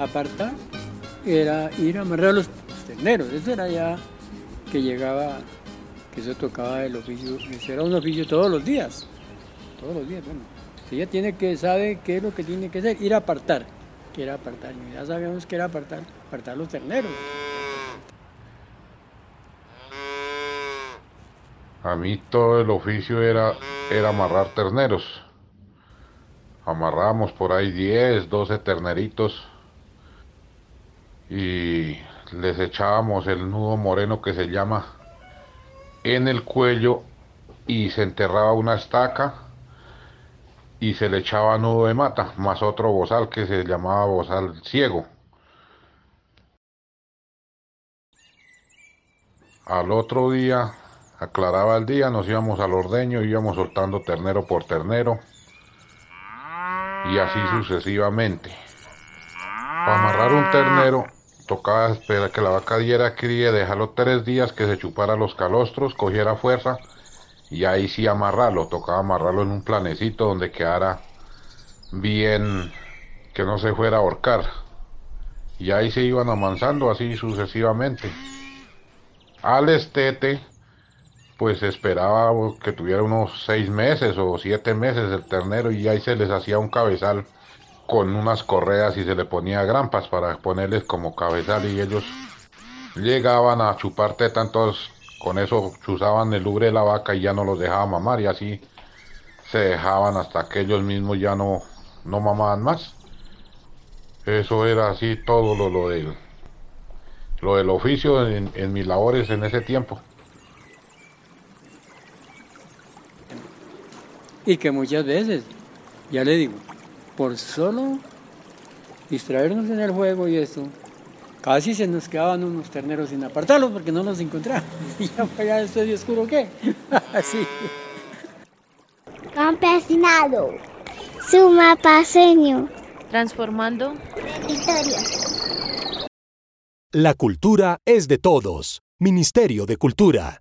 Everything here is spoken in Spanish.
apartar era ir a amarrar los terneros. Eso era ya que llegaba, que eso tocaba el oficio, eso era un oficio todos los días. Todos los días, bueno. Usted ya tiene que saber qué es lo que tiene que hacer, ir a apartar. Que era apartar. Ya sabemos que era apartar, apartar los terneros. A mí todo el oficio era, era amarrar terneros. Amarramos por ahí 10, 12 terneritos y les echábamos el nudo moreno que se llama en el cuello y se enterraba una estaca y se le echaba nudo de mata, más otro bozal que se llamaba bozal ciego. Al otro día, aclaraba el día, nos íbamos al ordeño, íbamos soltando ternero por ternero y así sucesivamente. Para amarrar un ternero tocaba esperar que la vaca diera cría, dejarlo tres días que se chupara los calostros, cogiera fuerza y ahí sí amarrarlo, tocaba amarrarlo en un planecito donde quedara bien, que no se fuera a ahorcar. Y ahí se iban amansando así sucesivamente. Al estete, pues esperaba que tuviera unos seis meses o siete meses el ternero y ahí se les hacía un cabezal con unas correas y se le ponía grampas para ponerles como cabezal y ellos llegaban a chupar teta, entonces con eso chuzaban el ubre de la vaca y ya no los dejaban mamar y así se dejaban hasta que ellos mismos ya no, no mamaban más. Eso era así todo lo, lo del lo del oficio en mis labores en ese tiempo. Y que muchas veces, ya le digo, por solo distraernos en el juego y eso, casi se nos quedaban unos terneros sin apartarlos porque no los encontramos. Y ya para allá estoy oscuro qué. Así. Campesinado. Suma paseño. Transformando. Victoria. La cultura es de todos. Ministerio de Cultura.